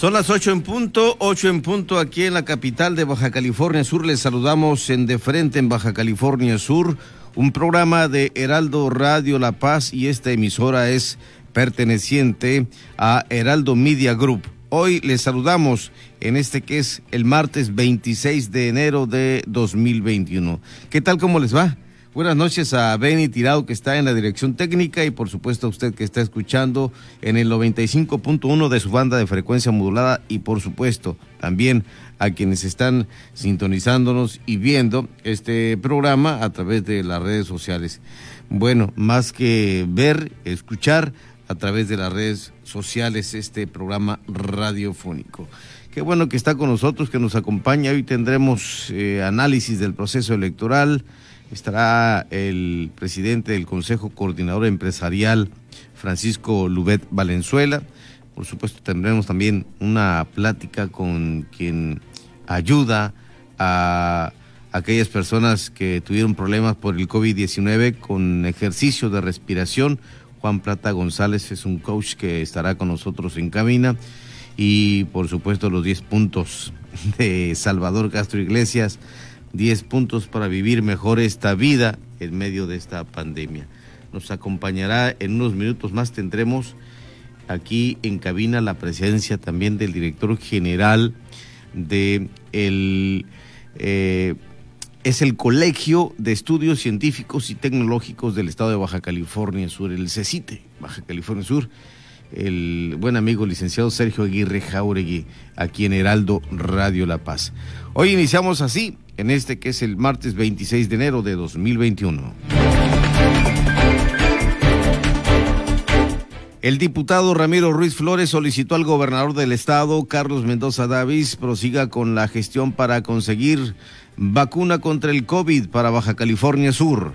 Son las ocho en punto, ocho en punto aquí en la capital de Baja California Sur. Les saludamos en De Frente en Baja California Sur, un programa de Heraldo Radio La Paz y esta emisora es perteneciente a Heraldo Media Group. Hoy les saludamos en este que es el martes 26 de enero de 2021. ¿Qué tal? ¿Cómo les va? Buenas noches a Benny Tirado que está en la dirección técnica y por supuesto a usted que está escuchando en el 95.1 de su banda de frecuencia modulada y por supuesto también a quienes están sintonizándonos y viendo este programa a través de las redes sociales. Bueno, más que ver, escuchar a través de las redes sociales este programa radiofónico. Qué bueno que está con nosotros, que nos acompaña. Hoy tendremos eh, análisis del proceso electoral estará el presidente del Consejo Coordinador Empresarial, Francisco Lubet Valenzuela. Por supuesto, tendremos también una plática con quien ayuda a aquellas personas que tuvieron problemas por el COVID-19 con ejercicio de respiración. Juan Plata González es un coach que estará con nosotros en cabina. Y por supuesto los 10 puntos de Salvador Castro Iglesias 10 puntos para vivir mejor esta vida en medio de esta pandemia. Nos acompañará en unos minutos más, tendremos aquí en cabina la presencia también del director general de el... Eh, es el Colegio de Estudios Científicos y Tecnológicos del Estado de Baja California Sur, el CECITE, Baja California Sur, el buen amigo licenciado Sergio Aguirre Jauregui, aquí en Heraldo Radio La Paz. Hoy iniciamos así, en este que es el martes 26 de enero de 2021. El diputado Ramiro Ruiz Flores solicitó al gobernador del estado, Carlos Mendoza Davis, prosiga con la gestión para conseguir vacuna contra el COVID para Baja California Sur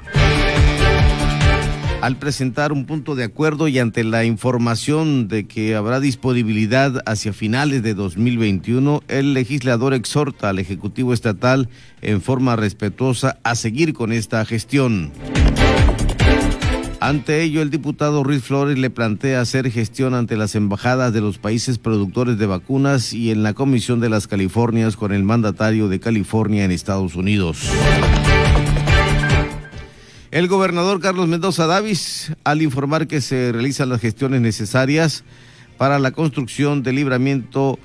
al presentar un punto de acuerdo y ante la información de que habrá disponibilidad hacia finales de 2021, el legislador exhorta al Ejecutivo Estatal en forma respetuosa a seguir con esta gestión. Ante ello, el diputado Ruiz Flores le plantea hacer gestión ante las embajadas de los países productores de vacunas y en la Comisión de las Californias con el mandatario de California en Estados Unidos. El gobernador Carlos Mendoza Davis, al informar que se realizan las gestiones necesarias para la construcción del libramiento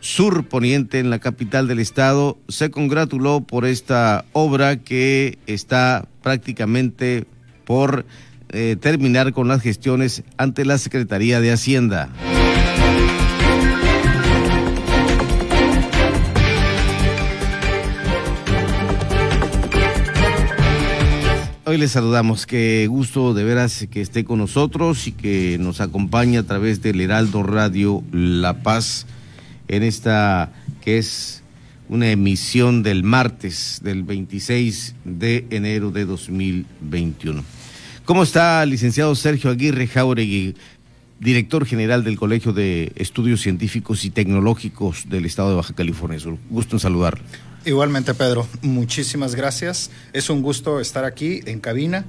sur poniente en la capital del estado, se congratuló por esta obra que está prácticamente por eh, terminar con las gestiones ante la Secretaría de Hacienda. Hoy les saludamos, qué gusto de veras que esté con nosotros y que nos acompañe a través del Heraldo Radio La Paz en esta que es una emisión del martes del 26 de enero de 2021. ¿Cómo está, licenciado Sergio Aguirre Jauregui, director general del Colegio de Estudios Científicos y Tecnológicos del Estado de Baja California Sur? Gusto en saludarlo. Igualmente, Pedro, muchísimas gracias. Es un gusto estar aquí en cabina.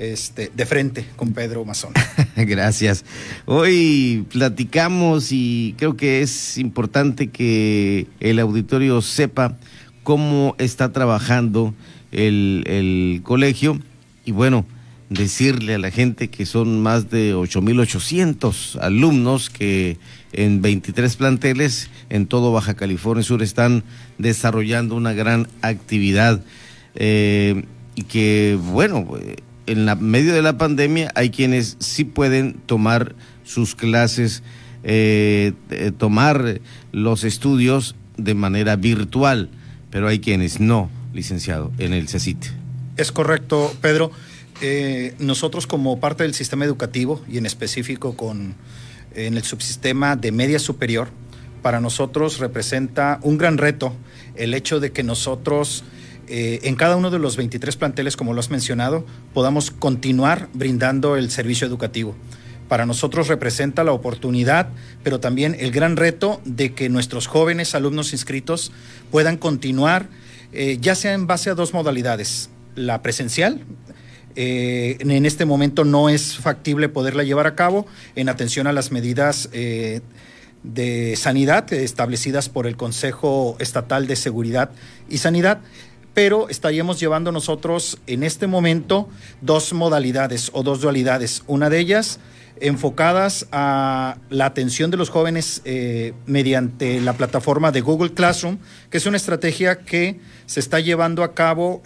Este, de frente con Pedro Mazón. Gracias. Hoy platicamos y creo que es importante que el auditorio sepa cómo está trabajando el, el colegio y bueno, decirle a la gente que son más de 8.800 alumnos que en 23 planteles en todo Baja California Sur están desarrollando una gran actividad eh, y que, bueno, en la medio de la pandemia hay quienes sí pueden tomar sus clases, eh, tomar los estudios de manera virtual, pero hay quienes no, licenciado, en el CECIT. Es correcto, Pedro. Eh, nosotros como parte del sistema educativo y en específico con en el subsistema de media superior, para nosotros representa un gran reto el hecho de que nosotros eh, en cada uno de los 23 planteles, como lo has mencionado, podamos continuar brindando el servicio educativo. Para nosotros representa la oportunidad, pero también el gran reto de que nuestros jóvenes alumnos inscritos puedan continuar, eh, ya sea en base a dos modalidades, la presencial, eh, en este momento no es factible poderla llevar a cabo en atención a las medidas eh, de sanidad establecidas por el Consejo Estatal de Seguridad y Sanidad, pero estaríamos llevando nosotros en este momento dos modalidades o dos dualidades. Una de ellas enfocadas a la atención de los jóvenes eh, mediante la plataforma de Google Classroom, que es una estrategia que se está llevando a cabo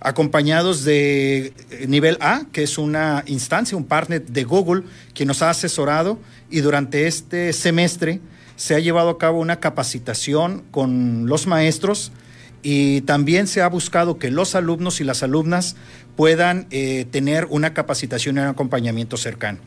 acompañados de eh, nivel A, que es una instancia, un partner de Google, que nos ha asesorado y durante este semestre se ha llevado a cabo una capacitación con los maestros y también se ha buscado que los alumnos y las alumnas puedan eh, tener una capacitación y un acompañamiento cercano.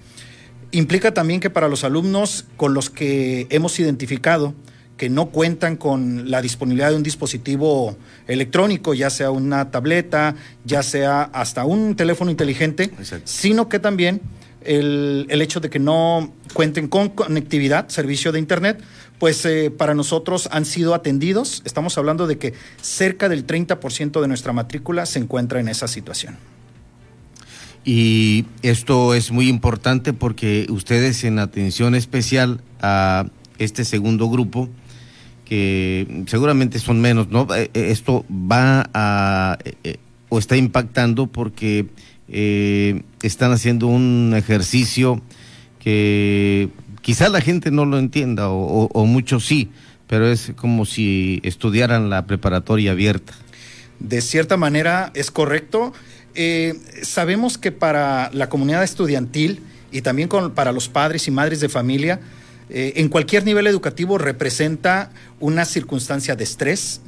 Implica también que para los alumnos con los que hemos identificado que no cuentan con la disponibilidad de un dispositivo electrónico, ya sea una tableta, ya sea hasta un teléfono inteligente, sino que también el, hecho de que no cuenten con conectividad, servicio de Internet, pues eh, para nosotros han sido atendidos. Estamos hablando de que cerca del 30% de nuestra matrícula se encuentra en esa situación. Y esto es muy importante porque ustedes en atención especial a este segundo grupo, que seguramente son menos, ¿no? Eh, eh, esto va a, eh, o está impactando porque están haciendo un ejercicio que quizá la gente no lo entienda o, muchos sí, pero es como si estudiaran la preparatoria abierta. De cierta manera es correcto. sabemos que para la comunidad estudiantil y también para los padres y madres de familia, eh, en cualquier nivel educativo representa una circunstancia de estrés,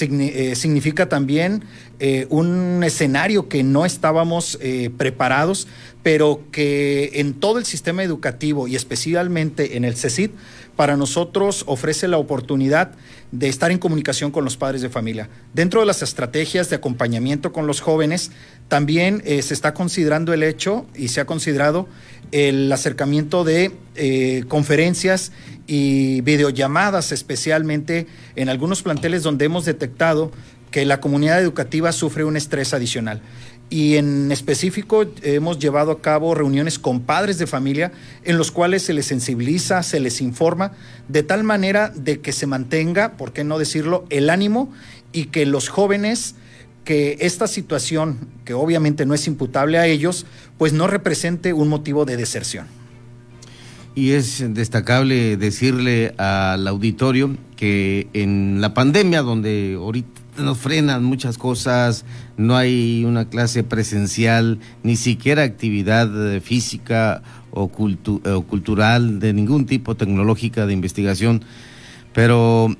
eh, significa también eh, un escenario que no estábamos preparados, pero que en todo el sistema educativo y especialmente en el CECID, para nosotros ofrece la oportunidad de estar en comunicación con los padres de familia. Dentro de las estrategias de acompañamiento con los jóvenes, también se está considerando el hecho y se ha considerado el acercamiento de eh, conferencias y videollamadas, especialmente en algunos planteles donde hemos detectado que la comunidad educativa sufre un estrés adicional. Y en específico hemos llevado a cabo reuniones con padres de familia en los cuales se les sensibiliza, se les informa, de tal manera de que se mantenga, por qué no decirlo, el ánimo y que los jóvenes que esta situación, que obviamente no es imputable a ellos, pues no represente un motivo de deserción. Y es destacable decirle al auditorio que en la pandemia, donde ahorita nos frenan muchas cosas, no hay una clase presencial, ni siquiera actividad física o, o cultural de ningún tipo tecnológica de investigación, pero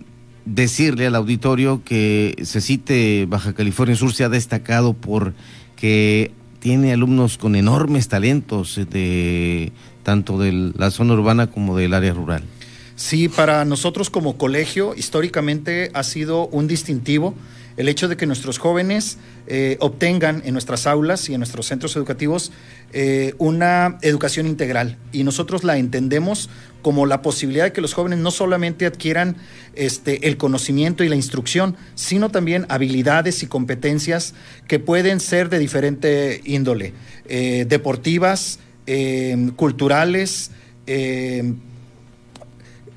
decirle al auditorio que se cite Baja California Sur se ha destacado por que tiene alumnos con enormes talentos de tanto de la zona urbana como del área rural. Sí, para nosotros como colegio históricamente ha sido un distintivo el hecho de que nuestros jóvenes eh, obtengan en nuestras aulas y en nuestros centros educativos eh, una educación integral. Y nosotros la entendemos como la posibilidad de que los jóvenes no solamente adquieran este, el conocimiento y la instrucción, sino también habilidades y competencias que pueden ser de diferente índole, eh, deportivas, culturales,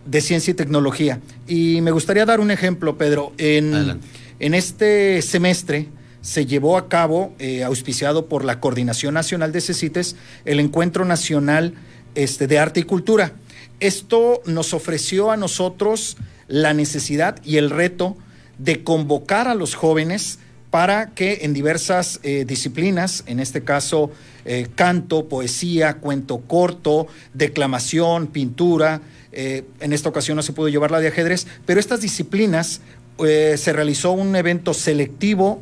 de ciencia y tecnología. Y me gustaría dar un ejemplo, Pedro. En, en este semestre se llevó a cabo, eh, auspiciado por la Coordinación Nacional de CECITES, el Encuentro Nacional este, de Arte y Cultura. Esto nos ofreció a nosotros la necesidad y el reto de convocar a los jóvenes para que en diversas eh, disciplinas, en este caso eh, canto, poesía, cuento corto, declamación, pintura, en esta ocasión no se pudo llevar la de ajedrez, pero estas disciplinas se realizó un evento selectivo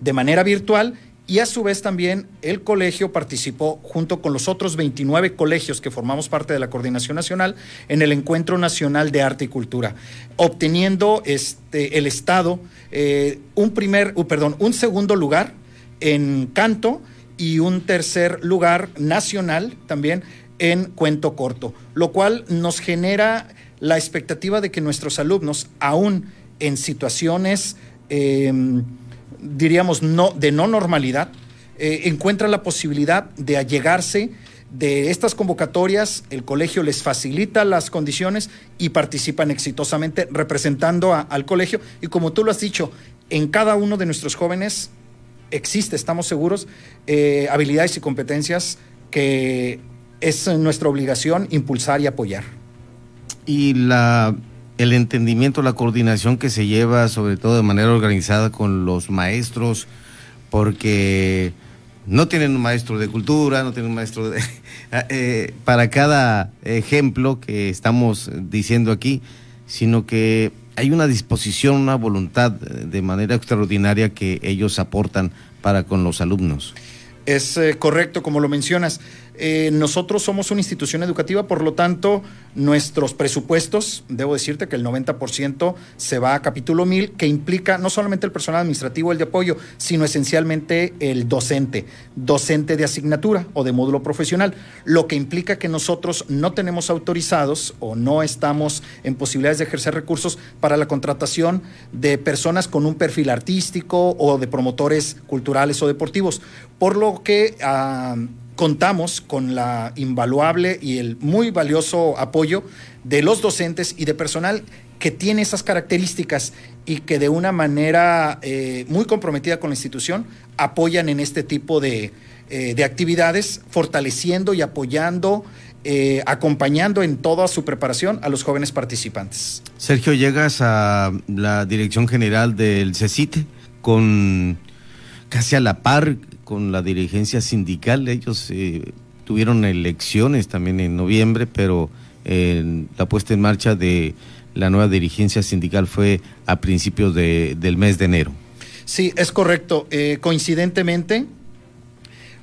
de manera virtual y a su vez también el colegio participó junto con los otros 29 colegios que formamos parte de la Coordinación Nacional en el Encuentro Nacional de Arte y Cultura, obteniendo este, el Estado eh, un primer, uh, perdón, un segundo lugar en canto y un tercer lugar nacional también en cuento corto, lo cual nos genera la expectativa de que nuestros alumnos, aún en situaciones em, diríamos, no, de no normalidad, eh, encuentra la posibilidad de allegarse de estas convocatorias, el colegio les facilita las condiciones y participan exitosamente representando al colegio. Y como tú lo has dicho, en cada uno de nuestros jóvenes existe, estamos seguros, eh, habilidades y competencias que es nuestra obligación impulsar y apoyar. Y la el entendimiento, la coordinación que se lleva, sobre todo de manera organizada con los maestros, porque no tienen un maestro de cultura, no tienen un maestro de... Eh, para cada ejemplo que estamos diciendo aquí, sino que hay una disposición, una voluntad de manera extraordinaria que ellos aportan para con los alumnos. Es eh, correcto, como lo mencionas. Eh, nosotros somos una institución educativa, por lo tanto, nuestros presupuestos, debo decirte que el 90% se va a capítulo 1000, que implica no solamente el personal administrativo, el de apoyo, sino esencialmente el docente, docente de asignatura o de módulo profesional, lo que implica que nosotros no tenemos autorizados o no estamos en posibilidades de ejercer recursos para la contratación de personas con un perfil artístico o de promotores culturales o deportivos, por lo que... Ah, contamos con la invaluable y el muy valioso apoyo de los docentes y de personal que tiene esas características y que de una manera eh, muy comprometida con la institución apoyan en este tipo de, eh, actividades, fortaleciendo y apoyando, eh, acompañando en toda su preparación a los jóvenes participantes. Sergio, llegas a la dirección general del CECITE con casi a la par con la dirigencia sindical. Ellos eh, tuvieron elecciones también en noviembre, pero eh, la puesta en marcha de la nueva dirigencia sindical fue a principios del mes de enero. Sí, es correcto. Eh, coincidentemente,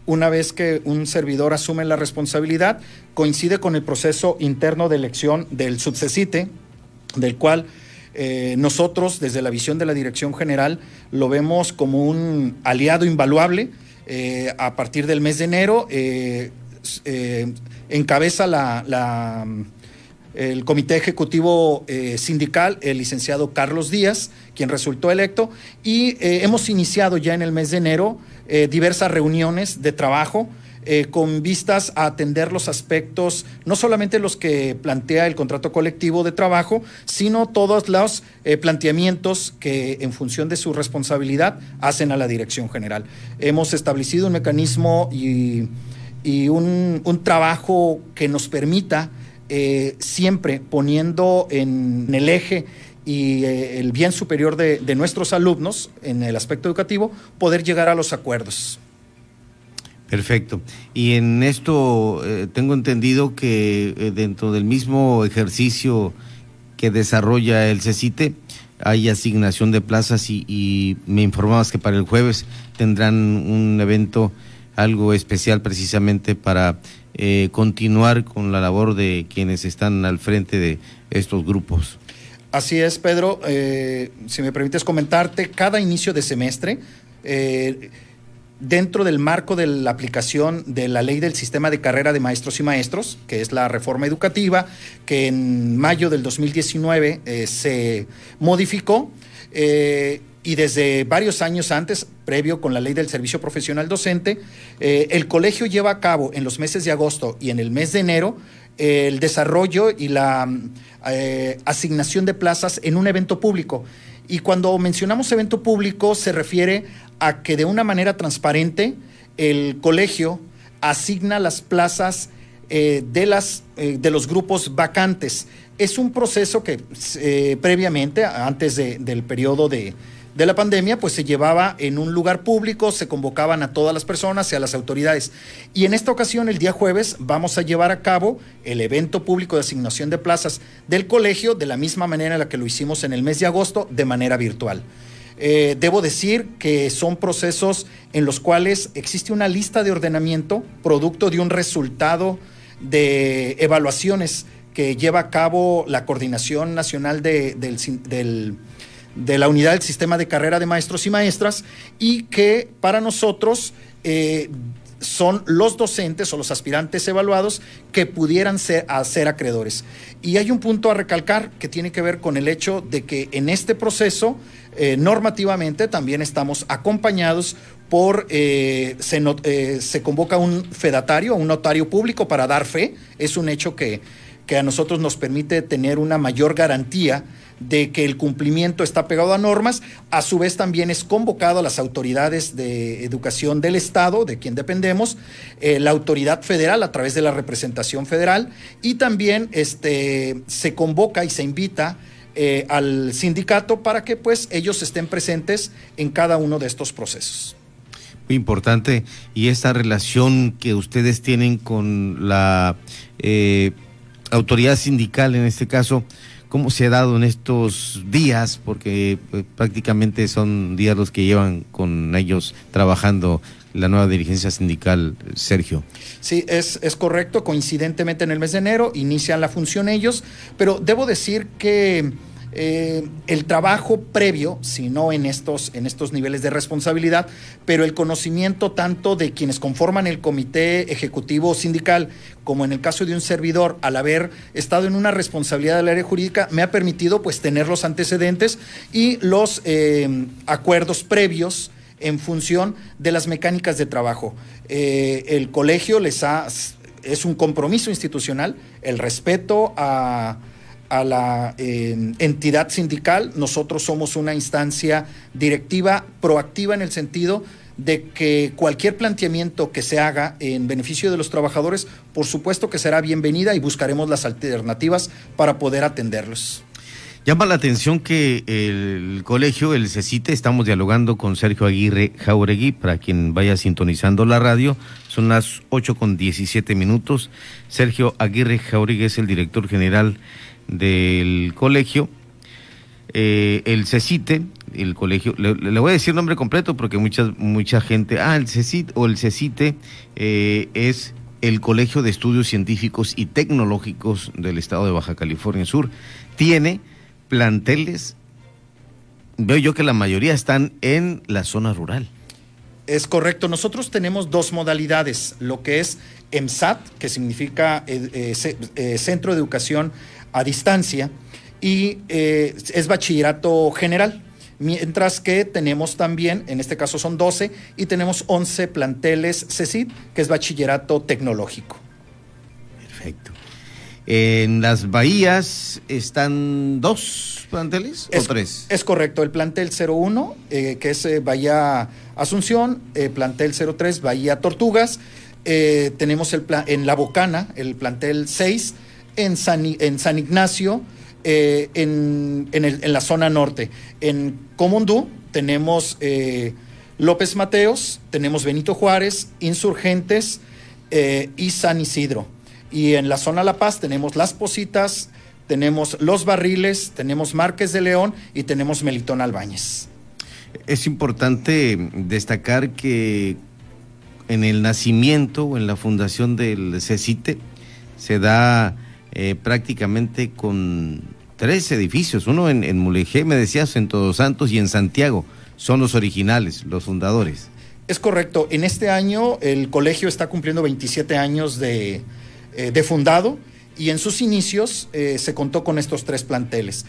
una vez que un servidor asume la responsabilidad, coincide con el proceso interno de elección del subsecite, del cual nosotros, desde la visión de la Dirección General, lo vemos como un aliado invaluable eh, a partir del mes de enero eh, eh, encabeza la, el comité ejecutivo sindical el licenciado Carlos Díaz, quien resultó electo, y hemos iniciado ya en el mes de enero diversas reuniones de trabajo eh, con vistas a atender los aspectos, no solamente los que plantea el contrato colectivo de trabajo, sino todos los eh, planteamientos que en función de su responsabilidad hacen a la dirección general. Hemos establecido un mecanismo y, un, trabajo que nos permita eh, siempre poniendo en el eje y el bien superior de, nuestros alumnos en el aspecto educativo, poder llegar a los acuerdos. Perfecto. Y en esto eh, tengo entendido que eh, dentro del mismo ejercicio que desarrolla el CECITE hay asignación de plazas y, me informabas que para el jueves tendrán un evento algo especial precisamente para eh, continuar con la labor de quienes están al frente de estos grupos. Así es, Pedro. si me permites comentarte, cada inicio de semestre dentro del marco de la aplicación de la ley del sistema de carrera de maestros y maestros, que es la reforma educativa, que en mayo del 2019 eh, se modificó. Eh, y desde varios años antes, previo con la ley del servicio profesional docente, eh, el colegio lleva a cabo en los meses de agosto y en el mes de enero el desarrollo y la asignación de plazas en un evento público. Y cuando mencionamos evento público se refiere a que de una manera transparente el colegio asigna las plazas eh, de, las, eh, de los grupos vacantes. Es un proceso que eh, previamente, antes del periodo de, de la pandemia, pues se llevaba en un lugar público, se convocaban a todas las personas y a las autoridades. Y en esta ocasión, el día jueves, vamos a llevar a cabo el evento público de asignación de plazas del colegio de la misma manera en la que lo hicimos en el mes de agosto, de manera virtual. Eh, debo decir que son procesos en los cuales existe una lista de ordenamiento producto de un resultado de evaluaciones que lleva a cabo la Coordinación Nacional de, la Unidad del Sistema de Carrera de Maestros y Maestras y que para nosotros eh, son los docentes o los aspirantes evaluados que pudieran ser, acreedores. Y hay un punto a recalcar que tiene que ver con el hecho de que en este proceso eh, normativamente también estamos acompañados por, eh, se, se, convoca un fedatario, un notario público para dar fe. Es un hecho que, que a nosotros nos permite tener una mayor garantía de que el cumplimiento está pegado a normas, a su vez también es convocado a las autoridades de educación del Estado, de quien dependemos, la autoridad federal a través de la representación federal, y también este, se convoca y se invita eh, al sindicato para que pues ellos estén presentes en cada uno de estos procesos. Muy importante. Y esta relación que ustedes tienen con la eh, autoridad sindical en este caso, ¿cómo se ha dado en estos días? Porque pues, prácticamente son días los que llevan con ellos trabajando la nueva dirigencia sindical, Sergio. Sí, es, es correcto. Coincidentemente en el mes de enero inician la función ellos, pero debo decir que eh, el trabajo previo, si no en estos, en estos niveles de responsabilidad, pero el conocimiento tanto de quienes conforman el comité ejecutivo sindical como en el caso de un servidor, al haber estado en una responsabilidad del área jurídica, me ha permitido pues tener los antecedentes y los eh, acuerdos previos en función de las mecánicas de trabajo. Eh, el colegio les ha, es un compromiso institucional, el respeto a, la eh, entidad sindical, nosotros somos una instancia directiva proactiva en el sentido de que cualquier planteamiento que se haga en beneficio de los trabajadores, por supuesto que será bienvenida y buscaremos las alternativas para poder atenderlos. Llama la atención que el colegio, el CECITE, estamos dialogando con Sergio Aguirre Jauregui, para quien vaya sintonizando la radio, son las 8 con 17 minutos. Sergio Aguirre Jauregui es el director general del colegio. Eh, el CECITE, el colegio, le, voy a decir nombre completo porque mucha, mucha gente, ah, el CECITE o el CECITE eh, es el Colegio de Estudios Científicos y Tecnológicos del Estado de Baja California Sur. Tiene planteles, veo yo que la mayoría están en la zona rural. Es correcto. Nosotros tenemos dos modalidades, lo que es EMSAT, que significa eh, Centro de Educación a Distancia, y es bachillerato general. Mientras que tenemos también, en este caso son 12, y tenemos 11 planteles CECID, que es bachillerato tecnológico. Perfecto. En las bahías están dos planteles o tres. Es correcto, el plantel 01, eh, que es eh, Bahía Asunción, eh, plantel 03, Bahía Tortugas, tenemos el en La Bocana, el plantel 6, en San, Ignacio, en, en, la zona norte. En Comundú tenemos López Mateos, tenemos Benito Juárez, Insurgentes y San Isidro. Y en la zona La Paz tenemos Las Positas, tenemos Los Barriles, tenemos Márquez de León y tenemos Melitón Albáñez. Es importante destacar que en el nacimiento o en la fundación del CECITE se da eh, prácticamente con tres edificios, uno en, en Mulegé, me decías, en Todos Santos y en Santiago. Son los originales, los fundadores. Es correcto. En este año el colegio está cumpliendo 27 años de, eh, de fundado y en sus inicios eh, se contó con estos tres planteles.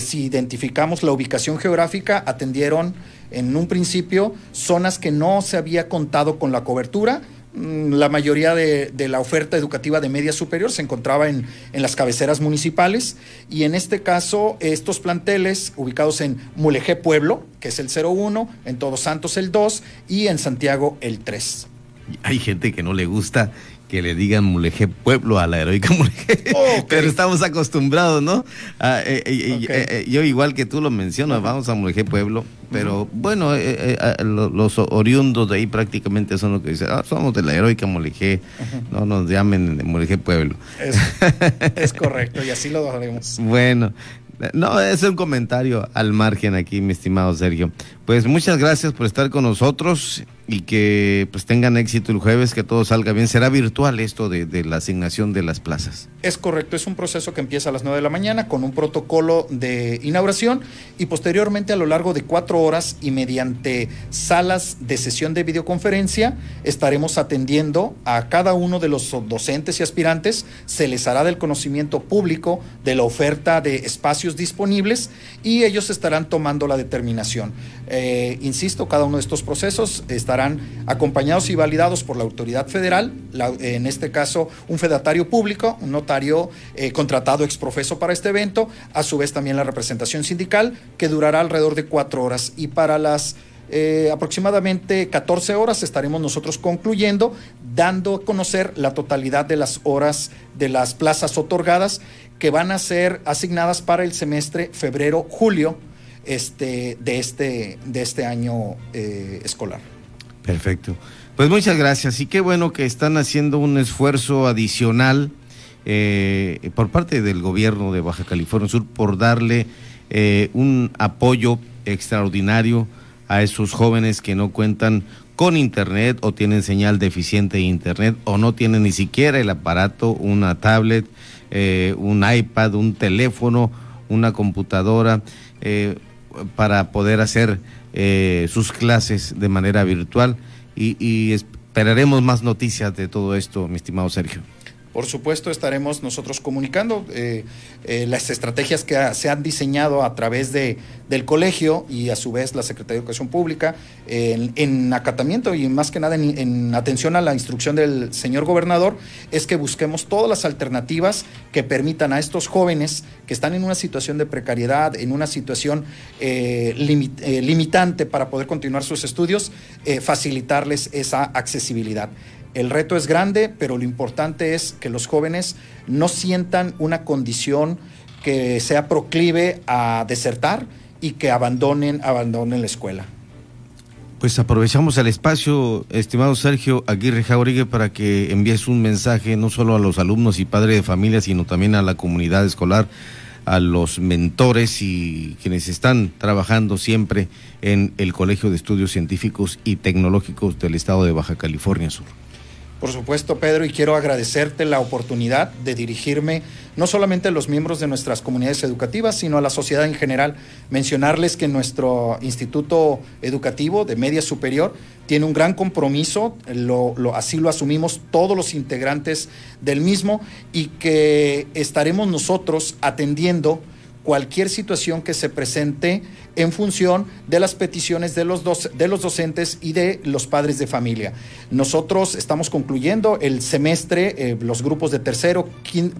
Si identificamos la ubicación geográfica, atendieron en un principio zonas que no se había contado con la cobertura. Mm, la mayoría de, la oferta educativa de media superior se encontraba en, en, las cabeceras municipales y en este caso estos planteles ubicados en Mulegé Pueblo, que es el 01, en Todos Santos el 2 y en Santiago el 3. Hay gente que no le gusta que le digan Mulegé Pueblo a la heroica Mulegé. Pero estamos acostumbrados, ¿no? Ah, eh, eh, eh, yo igual que tú lo mencionas, vamos a Mulegé Pueblo, pero bueno, los oriundos de ahí prácticamente son los que dicen, ah, somos de la heroica Mulegé, no nos llamen Mulegé Pueblo. Es, correcto, y así lo haremos. Bueno, no, es un comentario al margen aquí, mi estimado Sergio. Pues muchas gracias por estar con nosotros y que pues tengan éxito el jueves, que todo salga bien. Será virtual esto de, de, la asignación de las plazas. Es correcto, es un proceso que empieza a las 9 de la mañana con un protocolo de inauguración y posteriormente a lo largo de cuatro horas y mediante salas de sesión de videoconferencia estaremos atendiendo a cada uno de los docentes y aspirantes. Se les hará del conocimiento público de la oferta de espacios disponibles y ellos estarán tomando la determinación. Eh, insisto, cada uno de estos procesos estarán acompañados y validados por la autoridad federal, en este caso un fedatario público, un notario eh, contratado exprofeso para este evento, a su vez también la representación sindical, que durará alrededor de cuatro horas. Y para las eh, aproximadamente 14 horas estaremos nosotros concluyendo, dando a conocer la totalidad de las horas de las plazas otorgadas que van a ser asignadas para el semestre febrero-julio este, de, este, de este año eh, escolar. Perfecto. Pues muchas gracias y qué bueno que están haciendo un esfuerzo adicional eh, por parte del gobierno de Baja California Sur por darle eh, un apoyo extraordinario a esos jóvenes que no cuentan con internet o tienen señal deficiente de internet o no tienen ni siquiera el aparato, una tablet, un iPad, un teléfono, una computadora para poder hacer eh, sus clases de manera virtual y esperaremos más noticias de todo esto, mi estimado Sergio. Por supuesto, estaremos nosotros comunicando eh, eh, las estrategias que se han diseñado a través de, del colegio y a su vez la Secretaría de Educación Pública en, acatamiento y más que nada en, atención a la instrucción del señor gobernador, es que busquemos todas las alternativas que permitan a estos jóvenes que están en una situación de precariedad, en una situación eh, limitante para poder continuar sus estudios, facilitarles esa accesibilidad. El reto es grande, pero lo importante es que los jóvenes no sientan una condición que sea proclive a desertar y que abandonen, abandonen la escuela. Pues aprovechamos el espacio, estimado Sergio Aguirre Jauregui, para que envíes un mensaje no solo a los alumnos y padres de familia, sino también a la comunidad escolar, a los mentores y quienes están trabajando siempre en el Colegio de Estudios Científicos y Tecnológicos del Estado de Baja California Sur. Por supuesto, Pedro, y quiero agradecerte la oportunidad de dirigirme no solamente a los miembros de nuestras comunidades educativas, sino a la sociedad en general. Mencionarles que nuestro instituto educativo de media superior tiene un gran compromiso, así lo asumimos todos los integrantes del mismo, y que estaremos nosotros atendiendo cualquier situación que se presente en función de las peticiones de los, de los docentes y de los padres de familia. Nosotros estamos concluyendo el semestre, eh, los grupos de tercero,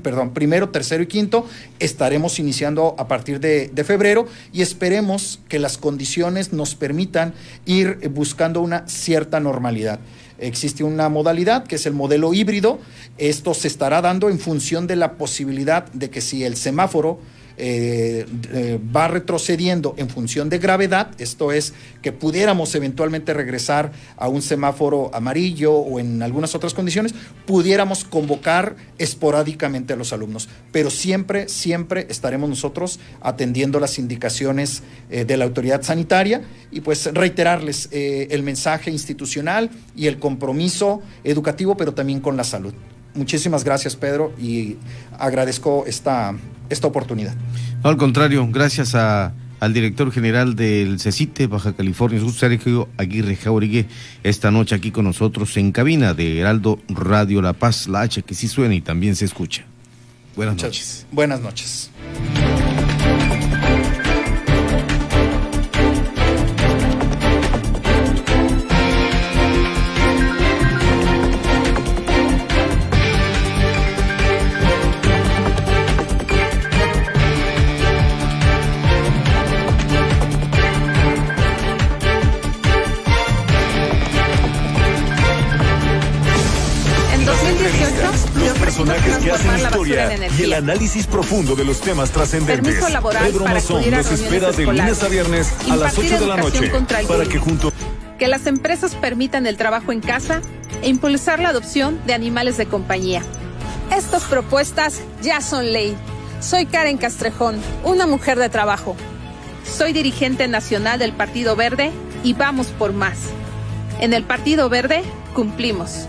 perdón, primero, tercero y quinto, estaremos iniciando a partir de, de febrero y esperemos que las condiciones nos permitan ir buscando una cierta normalidad existe una modalidad que es el modelo híbrido. Esto se estará dando en función de la posibilidad de que si el semáforo eh, eh, va retrocediendo en función de gravedad, esto es que pudiéramos eventualmente regresar a un semáforo amarillo o en algunas otras condiciones, pudiéramos convocar esporádicamente a los alumnos, pero siempre, siempre estaremos nosotros atendiendo las indicaciones eh, de la autoridad sanitaria y pues reiterarles el mensaje institucional y el compromiso educativo, pero también con la salud. Muchísimas gracias, Pedro, y agradezco esta, esta oportunidad. al contrario, gracias a, al director general del CECITE Baja California Sur, Sergio Aguirre Jauregui, esta noche aquí con nosotros en cabina de Heraldo Radio La Paz, la H que sí suena y también se escucha. Buenas noches. Buenas noches. Y el análisis profundo de los temas trascendentes. Pedro Mazón nos espera de lunes a viernes a las 8 de la noche para que juntos que las empresas permitan el trabajo en casa e impulsar la adopción de animales de compañía. Estas propuestas ya son ley. Soy Karen Castrejón, una mujer de trabajo. Soy dirigente nacional del Partido Verde y vamos por más. En el Partido Verde cumplimos.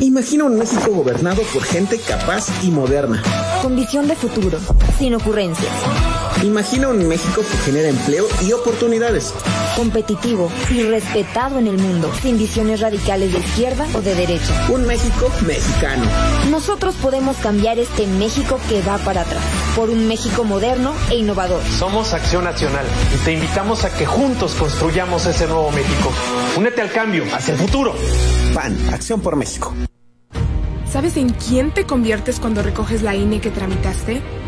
Imagina un México gobernado por gente capaz y moderna. Con visión de futuro, sin ocurrencias. Imagina un México que genera empleo y oportunidades. Competitivo y respetado en el mundo, sin visiones radicales de izquierda o de derecha. Un México mexicano. Nosotros podemos cambiar este México que va para atrás, por un México moderno e innovador. Somos Acción Nacional y te invitamos a que juntos construyamos ese nuevo México. Únete al cambio, hacia el futuro. PAN, Acción por México. ¿Sabes en quién te conviertes cuando recoges la INE que tramitaste?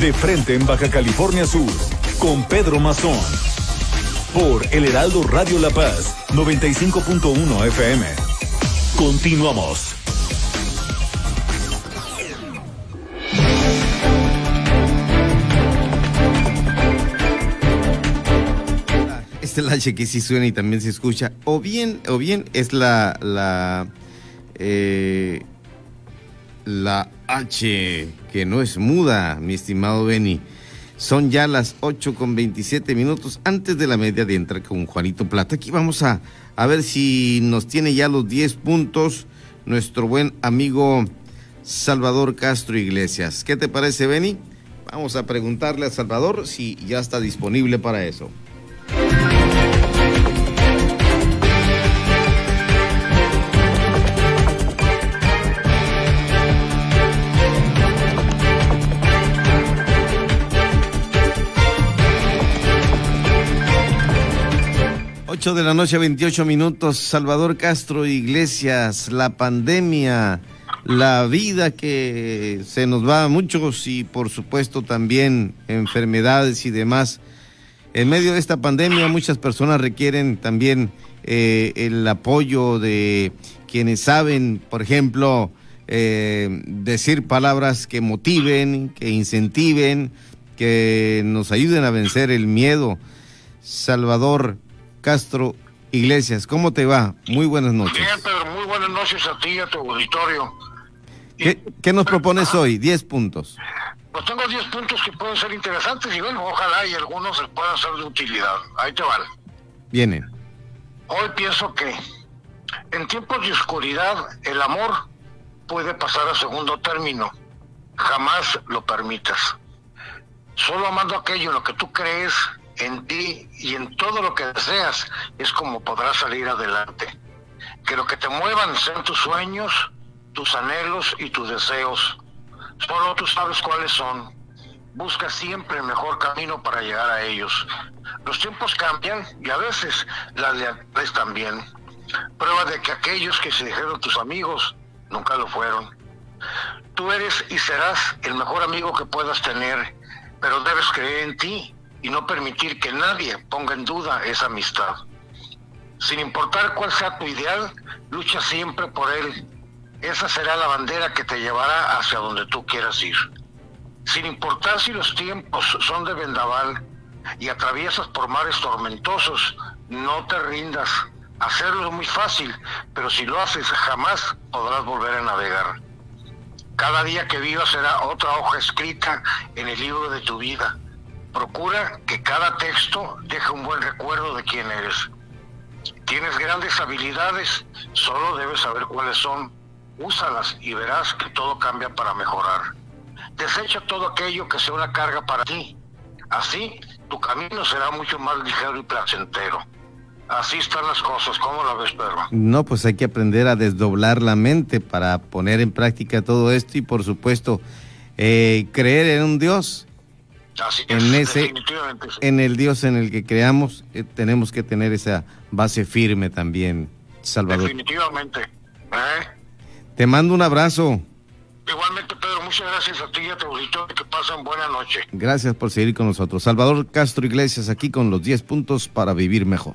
De frente en Baja California Sur. Con Pedro Mazón. Por El Heraldo Radio La Paz. 95.1 FM. Continuamos. Este H que sí suena y también se escucha. O bien, o bien es la, la, eh, la H que no es muda, mi estimado Benny. Son ya las 8 con 27 minutos antes de la media de entrar con Juanito Plata. Aquí vamos a, a ver si nos tiene ya los 10 puntos nuestro buen amigo Salvador Castro Iglesias. ¿Qué te parece, Benny? Vamos a preguntarle a Salvador si ya está disponible para eso. De la noche, 28 minutos. Salvador Castro Iglesias, la pandemia, la vida que se nos va a muchos y por supuesto también enfermedades y demás. En medio de esta pandemia muchas personas requieren también eh, el apoyo de quienes saben, por ejemplo, eh, decir palabras que motiven, que incentiven, que nos ayuden a vencer el miedo. Salvador, Castro Iglesias. ¿Cómo te va? Muy buenas noches. Bien, Pedro, muy buenas noches a ti y a tu auditorio. ¿Qué, nos propones hoy? Diez puntos. Pues tengo diez puntos que pueden ser interesantes y bueno, ojalá y algunos se puedan ser de utilidad. Ahí te van. Vienen. Hoy pienso que en tiempos de oscuridad el amor puede pasar a segundo término. Jamás lo permitas. Solo amando aquello en lo que tú crees en ti y en todo lo que deseas es como podrás salir adelante. Que lo que te muevan sean tus sueños, tus anhelos y tus deseos. Solo tú sabes cuáles son. Busca siempre el mejor camino para llegar a ellos. Los tiempos cambian y a veces las lealtades también. Prueba de que aquellos que se dijeron tus amigos nunca lo fueron. Tú eres y serás el mejor amigo que puedas tener, pero debes creer en ti y no permitir que nadie ponga en duda esa amistad. Sin importar cuál sea tu ideal, lucha siempre por él. Esa será la bandera que te llevará hacia donde tú quieras ir. Sin importar si los tiempos son de vendaval y atraviesas por mares tormentosos, no te rindas. Hacerlo es muy fácil, pero si lo haces jamás podrás volver a navegar. Cada día que vivas será otra hoja escrita en el libro de tu vida. Procura que cada texto deje un buen recuerdo de quién eres. Tienes grandes habilidades, solo debes saber cuáles son. Úsalas y verás que todo cambia para mejorar. Desecha todo aquello que sea una carga para ti. Así, tu camino será mucho más ligero y placentero. Así están las cosas. ¿Cómo la ves, Pedro? No, pues hay que aprender a desdoblar la mente para poner en práctica todo esto y, por supuesto, eh, creer en un Dios. Así en es, ese, definitivamente. sí. en el Dios en el que creamos, eh, tenemos que tener esa base firme también, Salvador. Definitivamente. ¿Eh? Te mando un abrazo. Igualmente, Pedro, muchas gracias a ti y a tu auditorio. Que pasen buena noche. Gracias por seguir con nosotros. Salvador Castro Iglesias aquí con los 10 puntos para vivir mejor.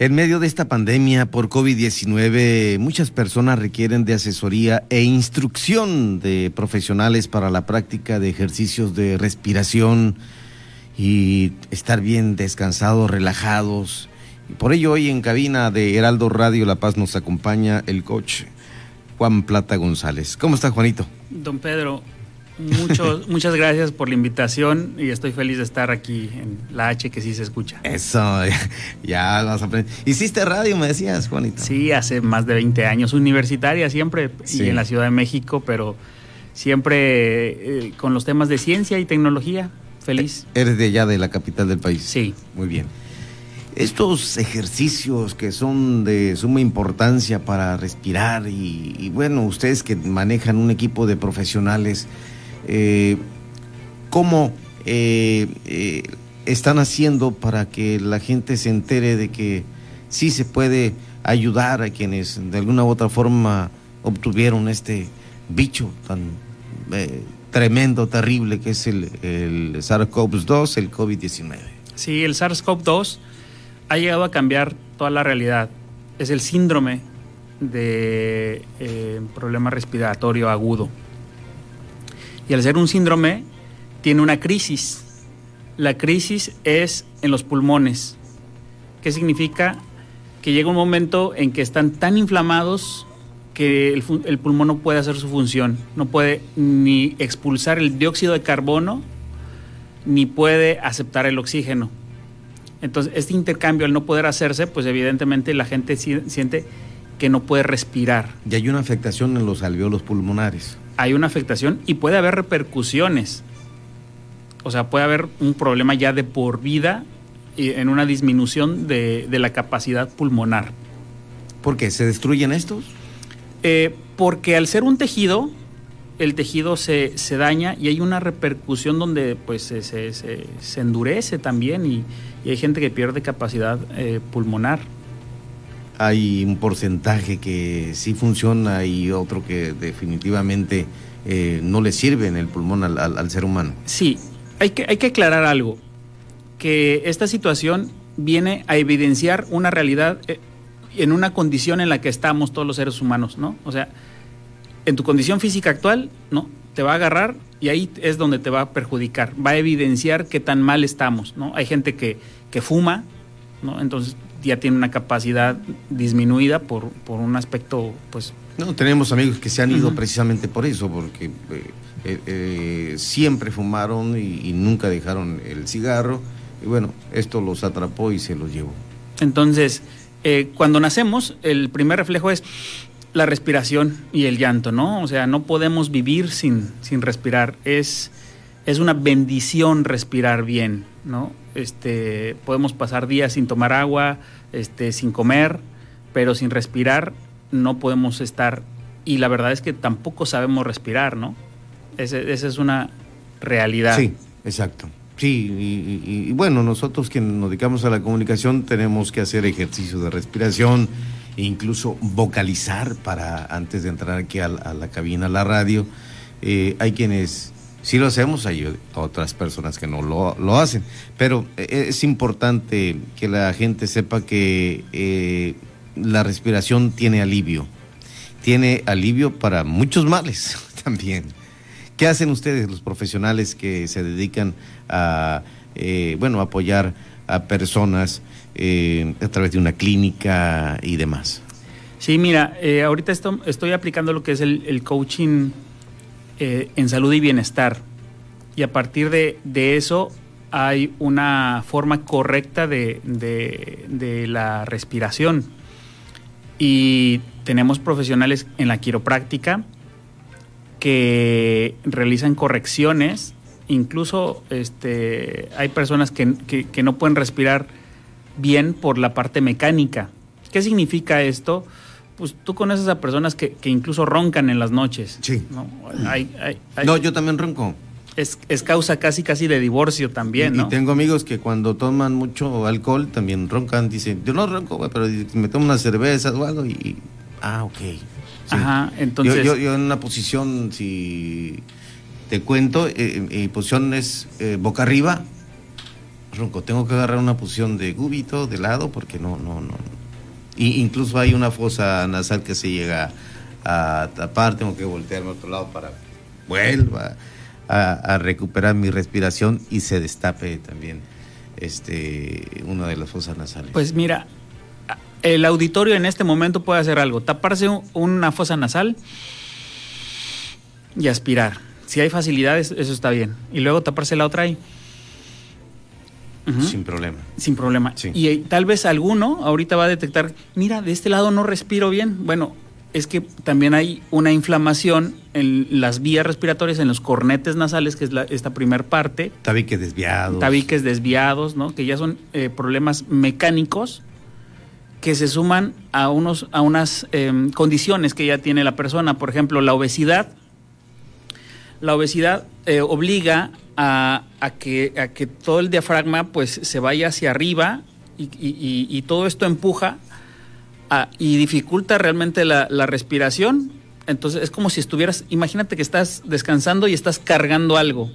En medio de esta pandemia por COVID-19, muchas personas requieren de asesoría e instrucción de profesionales para la práctica de ejercicios de respiración y estar bien descansados, relajados. Y por ello hoy en cabina de Heraldo Radio La Paz nos acompaña el coach Juan Plata González. ¿Cómo está Juanito? Don Pedro, mucho, muchas gracias por la invitación y estoy feliz de estar aquí en la H que sí se escucha. Eso, ya vas a aprender. ¿Hiciste radio, me decías, Juanito? Sí, hace más de 20 años, universitaria siempre Sí. y en la Ciudad de México, pero siempre eh, con los temas de ciencia y tecnología. Feliz. Eres de allá, de la capital del país. Sí. Muy bien. Estos ejercicios que son de suma importancia para respirar y, y bueno, ustedes que manejan un equipo de profesionales, eh, ¿cómo eh, eh, están haciendo para que la gente se entere de que sí se puede ayudar a quienes de alguna u otra forma obtuvieron este bicho tan tremendo, terrible que es el, el SARS-CoV-2, el COVID-19? Sí, el SARS-CoV-2 ha llegado a cambiar toda la realidad. Es el síndrome de problema respiratorio agudo. Y al ser un síndrome, tiene una crisis. La crisis es en los pulmones. ¿Qué significa? Que llega un momento en que están tan inflamados que el, el pulmón no puede hacer su función. No puede ni expulsar el dióxido de carbono, ni puede aceptar el oxígeno. Entonces, este intercambio al no poder hacerse, pues evidentemente la gente si- siente que no puede respirar. Y hay una afectación en los alveolos pulmonares. Hay una afectación y puede haber repercusiones. O sea, puede haber un problema ya de por vida y en una disminución de, de la capacidad pulmonar. ¿Por qué? ¿Se destruyen estos? Eh, porque al ser un tejido, el tejido se, se daña y hay una repercusión donde pues se, se- se- endurece también y, y hay gente que pierde capacidad eh, pulmonar. Hay un porcentaje que sí funciona y otro que definitivamente eh, no le sirve en el pulmón al, ser humano. Sí, hay que, hay que aclarar algo, que esta situación viene a evidenciar una realidad eh, en una condición en la que estamos todos los seres humanos, ¿no? O sea, en tu condición física actual, ¿no? Te va a agarrar y ahí es donde te va a perjudicar, va a evidenciar qué tan mal estamos, ¿no? Hay gente que, que fuma, ¿no? Entonces ya tiene una capacidad disminuida por, por un aspecto, pues, No, tenemos amigos que se han ido precisamente por eso, porque eh, eh, eh, siempre fumaron y, y nunca dejaron el cigarro. Y bueno, esto los atrapó y se los llevó. Entonces, cuando nacemos, el primer reflejo es la respiración y el llanto, ¿no? O sea, no podemos vivir sin, sin respirar. Es, es una bendición respirar bien, ¿no? Este, podemos pasar días sin tomar agua, este, sin comer, pero sin respirar no podemos estar. Y la verdad es que tampoco sabemos respirar, ¿no? Ese- esa es una realidad. Sí, exacto. Sí, y, bueno, nosotros que nos dedicamos a la comunicación tenemos que hacer ejercicios de respiración incluso vocalizar para antes de entrar aquí a, la cabina, a la radio. Eh, hay quienes sí lo hacemos, hay otras personas que no lo, hacen, pero eh, es importante que la gente sepa que eh, la respiración tiene alivio, tiene alivio para muchos males también. ¿Qué hacen ustedes, los profesionales que se dedican a, bueno, apoyar a personas eh, a través de una clínica y demás. Sí, mira, eh, ahorita estoy aplicando lo que es el, coaching eh, en salud y bienestar. Y a partir de, eso hay una forma correcta de, de, la respiración. Y tenemos profesionales en la quiropráctica que realizan correcciones. Incluso este, hay personas que, que no pueden respirar bien por la parte mecánica. ¿Qué significa esto? Pues tú conoces a personas que, incluso roncan en las noches. Sí. ¿no? yo también ronco. Es, causa casi casi de divorcio también, ¿no? Y tengo amigos que cuando toman mucho alcohol también roncan, dicen, yo no ronco, pero me tomo una cerveza o algo y... Ah, ok. Ajá, entonces... Yo, yo, en una posición, si te cuento, eh, mi posición es eh, boca arriba, ronco, tengo que agarrar una posición de gúbito, de lado, porque no, no, no. Y incluso hay una fosa nasal que se llega a tapar, tengo que voltearme a otro lado para vuelva a, recuperar mi respiración y se destape también este una de las fosas nasales. Pues mira, el auditorio en este momento puede hacer algo, taparse una fosa nasal y aspirar. Si hay facilidades, eso está bien. Y luego taparse la otra ahí. Sin problema. Sin problema. Y eh, tal vez alguno ahorita va a detectar, mira, de este lado no respiro bien. Bueno, es que también hay una inflamación en las vías respiratorias, en los cornetes nasales, que es esta primer parte. Tabiques desviados. Tabiques desviados, ¿no? Que ya son eh, problemas mecánicos que se suman a, unos, a unas em, condiciones que ya tiene la persona. Por ejemplo, la obesidad. La obesidad eh, obliga a, que, a que todo el diafragma pues se vaya hacia arriba y, todo esto empuja y dificulta realmente la, respiración. Entonces es como si estuvieras, imagínate que estás descansando y estás cargando algo.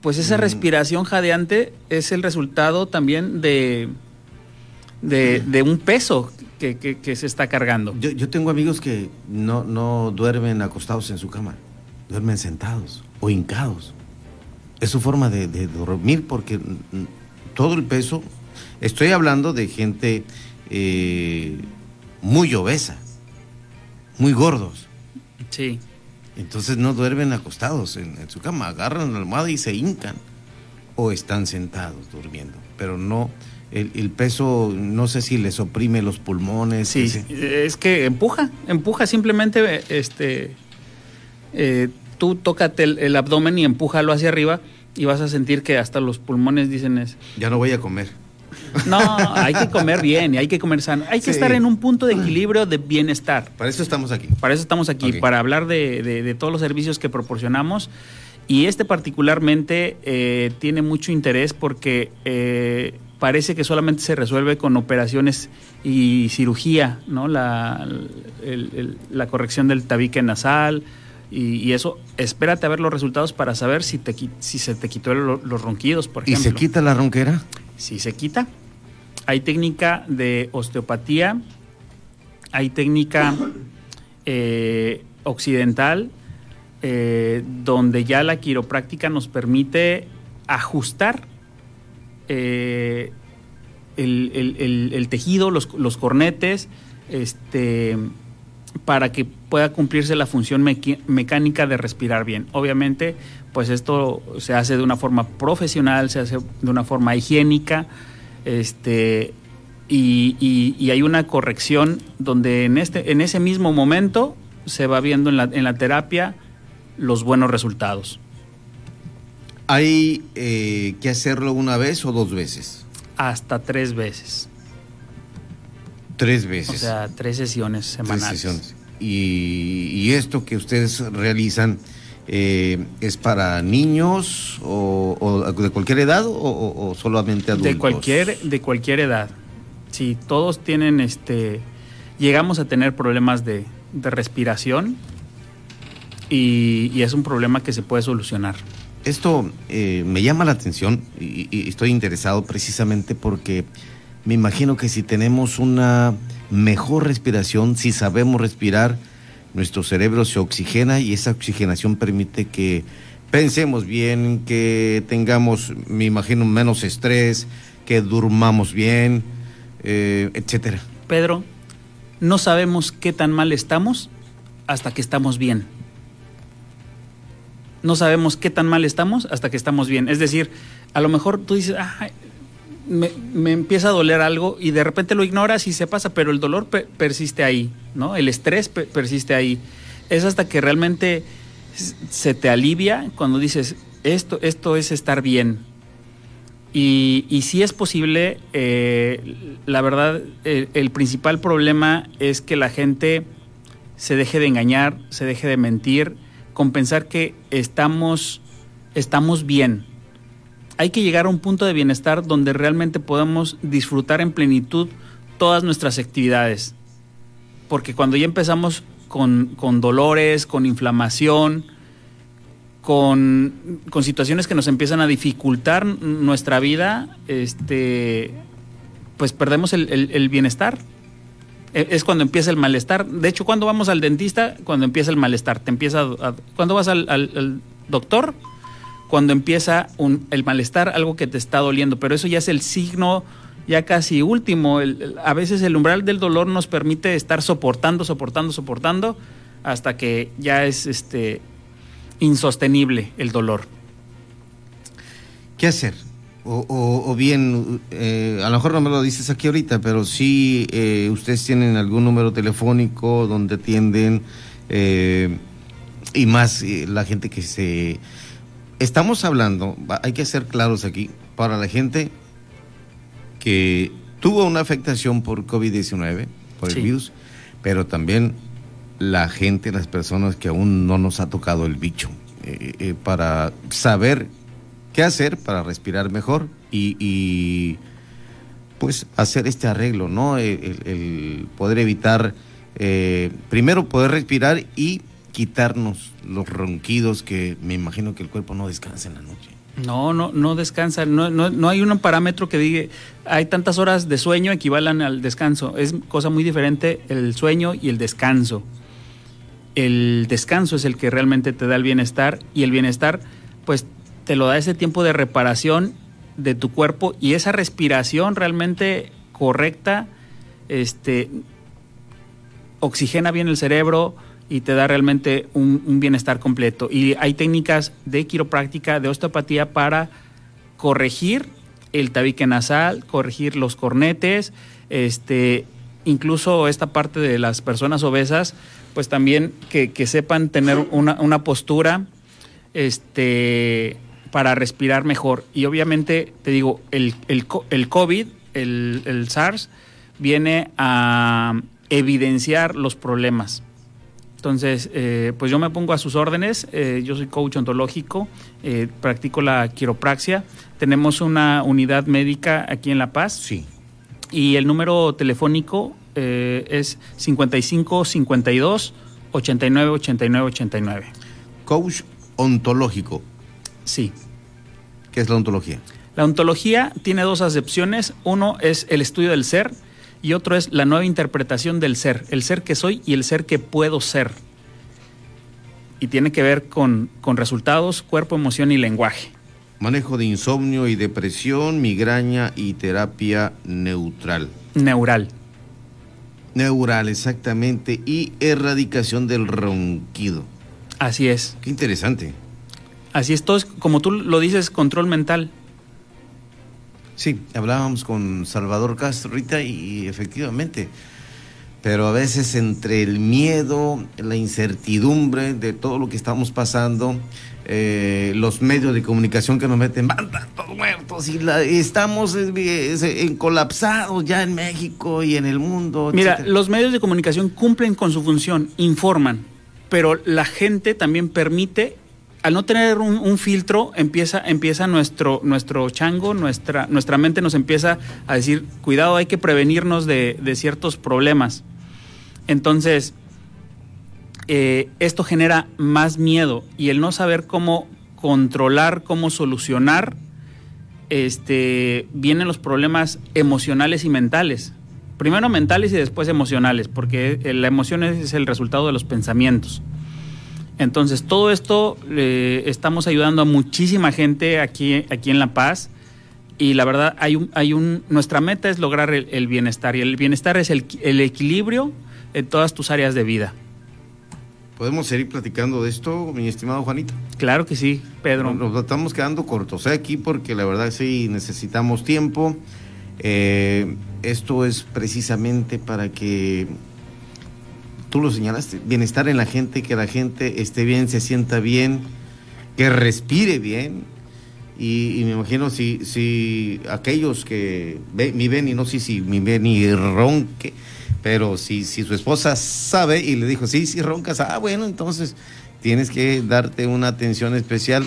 Pues esa mm. respiración jadeante es el resultado también de, de, un peso que, se está cargando. Yo, yo, tengo amigos que no, no duermen acostados en su cama, duermen sentados o hincados es su forma de, dormir porque todo el peso, estoy hablando de gente eh, muy obesa, muy gordos. Sí. Entonces no duermen acostados en, su cama, agarran la almohada y se hincan o están sentados durmiendo, pero no... El, peso, no sé si les oprime los pulmones. Sí, es que empuja, empuja simplemente, este, eh, tú tócate el, abdomen y empújalo hacia arriba y vas a sentir que hasta los pulmones dicen es... Ya no voy a comer. No, hay que comer bien y hay que comer sano. Hay que estar en un punto de equilibrio de bienestar. Para eso estamos aquí. Para eso estamos aquí, para hablar de, todos los servicios que proporcionamos. Y este particularmente eh, tiene mucho interés porque eh, parece que solamente se resuelve con operaciones y cirugía, ¿no? La, la corrección del tabique nasal, y, eso, espérate a ver los resultados para saber si, te, si se te quitó los ronquidos, por ejemplo. ¿Y se quita la ronquera? Sí, se quita. Hay técnica de osteopatía, hay técnica eh, occidental, eh, donde ya la quiropráctica nos permite ajustar eh, el, tejido, los, los cornetes, este para que pueda cumplirse la función mecánica de respirar bien. Obviamente, pues esto se hace de una forma profesional, se hace de una forma higiénica, este, y, hay una corrección donde en, este, en ese mismo momento se va viendo en la, en la terapia los buenos resultados. ¿Hay eh, que hacerlo una vez o dos veces? Hasta tres veces. Tres veces. O sea, tres sesiones semanales. Tres sesiones. Y, esto que ustedes realizan eh, es para niños o, de cualquier edad o, solamente adultos? De cualquier, de cualquier edad. Sí, todos tienen este llegamos a tener problemas de, de respiración y, y, es un problema que se puede solucionar. Esto eh, me llama la atención y, y, estoy interesado precisamente porque me imagino que si tenemos una mejor respiración, si sabemos respirar, nuestro cerebro se oxigena y esa oxigenación permite que pensemos bien, que tengamos, me imagino, menos estrés, que durmamos bien, eh, etcétera. Pedro, no sabemos qué tan mal estamos hasta que estamos bien. No sabemos qué tan mal estamos hasta que estamos bien. Es decir, a lo mejor tú dices, me, empieza a doler algo y de repente lo ignoras y se pasa, pero el dolor pe persiste ahí, ¿no? El estrés pe persiste ahí. Es hasta que realmente se te alivia cuando dices, esto, esto es estar bien. Y, si es posible, eh, la verdad, el, el, principal problema es que la gente se deje de engañar, se deje de mentir, con pensar que estamos, estamos bien. Hay que llegar a un punto de bienestar donde realmente podamos disfrutar en plenitud todas nuestras actividades. Porque cuando ya empezamos con, con dolores, con inflamación, con, con, situaciones que nos empiezan a dificultar nuestra vida, este, pues perdemos el, el, bienestar. Es cuando empieza el malestar. De hecho, cuando vamos al dentista, cuando empieza el malestar. Te empieza a, cuando vas al, al, doctor, cuando empieza un, el malestar, algo que te está doliendo. Pero eso ya es el signo ya casi último. a veces el umbral del dolor nos permite estar soportando, soportando, soportando, hasta que ya es este insostenible el dolor. ¿Qué hacer? O, bien, eh, a lo mejor no me lo dices aquí ahorita, pero sí eh, ustedes tienen algún número telefónico donde atienden eh, y más la gente que se... Estamos hablando, hay que ser claros aquí, para la gente que tuvo una afectación por COVID-19, por el virus, pero también la gente, las personas que aún no nos ha tocado el bicho, eh, eh, para saber qué hacer para respirar mejor y, y pues hacer este arreglo, ¿no? El, el poder evitar, eh, primero poder respirar y quitarnos los ronquidos que me imagino que el cuerpo no descansa en la noche. No, no, no descansa. No, no, no, hay un parámetro que diga, hay tantas horas de sueño equivalen al descanso. Es cosa muy diferente el sueño y el descanso el descanso es el que realmente te da el bienestar y el bienestar pues te lo da ese tiempo de reparación de tu cuerpo y esa respiración realmente correcta este oxigena bien el cerebro y te da realmente un, bienestar completo y hay técnicas de quiropráctica de osteopatía para corregir el tabique nasal corregir los cornetes este incluso esta parte de las personas obesas pues también que, que sepan tener una, una, postura este, para respirar mejor. Y obviamente, te digo, el, el, el COVID, el, el SARS, viene a evidenciar los problemas. Entonces, eh, pues yo me pongo a sus órdenes. Eh, yo soy coach ontológico, eh, practico la quiropraxia. Tenemos una unidad médica aquí en La Paz. Sí. Y el número telefónico eh, es 55 52 89 89 89. Coach ontológico. Sí. ¿Qué es la ontología? La ontología tiene dos acepciones. Uno es el estudio del ser y otro es la nueva interpretación del ser, el ser que soy y el ser que puedo ser. Y tiene que ver con, con resultados, cuerpo, emoción y lenguaje. Manejo de insomnio y depresión, migraña y terapia neutral. Neural. Neural, exactamente. Y erradicación del ronquido. Así es. Qué interesante. Así es, todo es, como tú lo dices, control mental. Sí, hablábamos con Salvador Castro ahorita y efectivamente, pero a veces entre el miedo, la incertidumbre de todo lo que estamos pasando, eh, los medios de comunicación que nos meten, van todos muertos y la, estamos eh, eh, colapsados ya en México y en el mundo. Mira, etcétera. los medios de comunicación cumplen con su función, informan, pero la gente también permite, al no tener un, filtro, empieza, empieza nuestro, chango, nuestra, mente nos empieza a decir, cuidado, hay que prevenirnos de, de ciertos problemas. Entonces, eh, esto genera más miedo y el no saber cómo controlar, cómo solucionar, este, vienen los problemas emocionales y mentales. Primero mentales y después emocionales, porque la emoción es el resultado de los pensamientos. Entonces, todo esto eh, estamos ayudando a muchísima gente aquí, aquí en La Paz y la verdad hay un, hay un, nuestra meta es lograr el, bienestar y el bienestar es el, el, equilibrio en todas tus áreas de vida. ¿Podemos seguir platicando de esto, mi estimado Juanito? Claro que sí, Pedro. Nos, estamos quedando cortos ¿eh? aquí porque la verdad sí necesitamos tiempo. Eh, esto es precisamente para que tú lo señalaste, bienestar en la gente, que la gente esté bien, se sienta bien, que respire bien. Y, me imagino si, si aquellos que mi ven y no sé si mi ven y ronque, pero si, si su esposa sabe y le dijo, sí, sí roncas, ah, bueno, entonces tienes que darte una atención especial.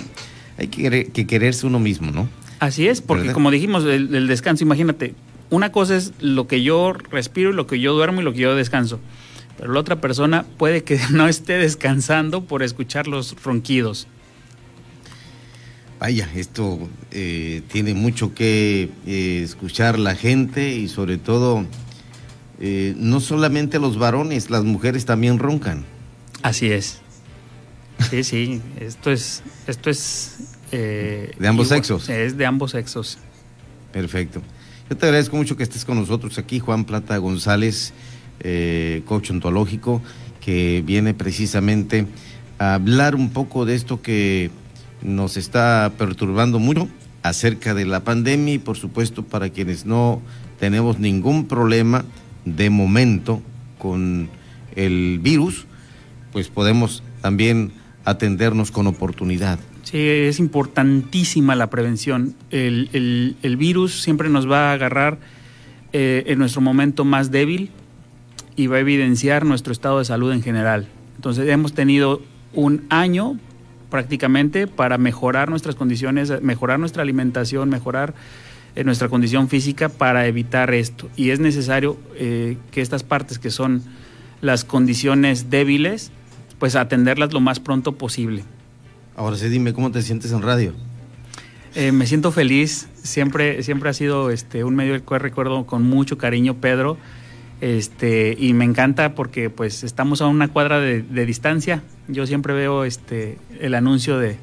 Hay que, que quererse uno mismo, ¿no? Así es, porque como dijimos, el descanso, imagínate, una cosa es lo que yo respiro, lo que yo duermo y lo que yo descanso pero la otra persona puede que no esté descansando por escuchar los ronquidos. Vaya, esto eh, tiene mucho que eh, escuchar la gente y sobre todo, eh, no solamente los varones, las mujeres también roncan. Así es. Sí, sí, esto es, esto es de ambos sexos. Es de ambos sexos. Perfecto. Yo te agradezco mucho que estés con nosotros aquí, Juan Plata González eh, coach ontológico, que viene precisamente a hablar un poco de esto que nos está perturbando mucho acerca de la pandemia y por supuesto para quienes no tenemos ningún problema de momento con el virus, pues podemos también atendernos con oportunidad. Sí, es importantísima la prevención. El, virus siempre nos va a agarrar eh, en nuestro momento más débil, y va a evidenciar nuestro estado de salud en general. Entonces hemos tenido un año prácticamente para mejorar nuestras condiciones, mejorar nuestra alimentación, mejorar eh, nuestra condición física para evitar esto. Y es necesario eh, que estas partes que son las condiciones débiles, pues atenderlas lo más pronto posible. Ahora sí, dime cómo te sientes en radio. Eh, me siento feliz, siempre, siempre ha sido este, un medio del cual recuerdo con mucho cariño, Pedro. Este, y me encanta porque pues estamos a una cuadra de, distancia. Yo siempre veo este el anuncio de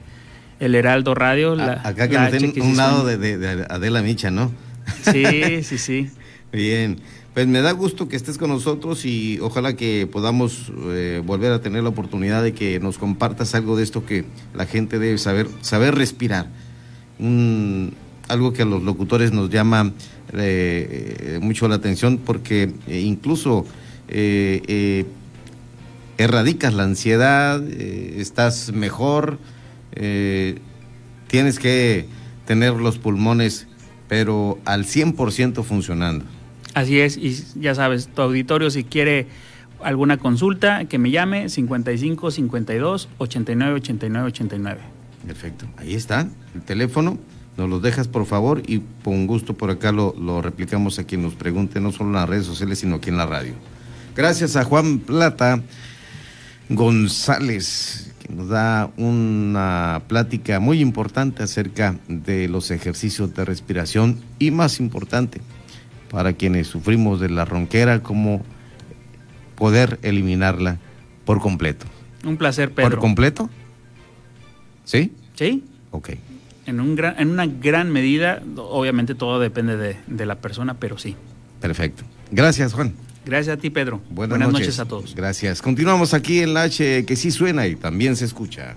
El Heraldo Radio. acá que nos un lado de, Adela Micha, ¿no? Sí, sí, sí. Bien. Pues me da gusto que estés con nosotros y ojalá que podamos eh, volver a tener la oportunidad de que nos compartas algo de esto que la gente debe saber, saber respirar. Un, algo que a los locutores nos llama eh, mucho la atención porque eh, incluso eh, erradicas la ansiedad, estás mejor, tienes que tener los pulmones pero al 100% funcionando. Así es, y ya sabes, tu auditorio si quiere alguna consulta, que me llame 55 52 89 89 89. Perfecto, ahí está el teléfono nos los dejas por favor y con gusto por acá lo, replicamos a quien nos pregunte, no solo en las redes sociales, sino aquí en la radio. Gracias a Juan Plata González, que nos da una plática muy importante acerca de los ejercicios de respiración y más importante, para quienes sufrimos de la ronquera, cómo poder eliminarla por completo. Un placer, Pedro. ¿Por completo? ¿Sí? Sí. Ok en, un gran, en una gran medida, obviamente todo depende de, la persona, pero sí. Perfecto. Gracias, Juan. Gracias a ti, Pedro. Buenas, noches. a todos. Gracias. Continuamos aquí en la H que sí suena y también se escucha.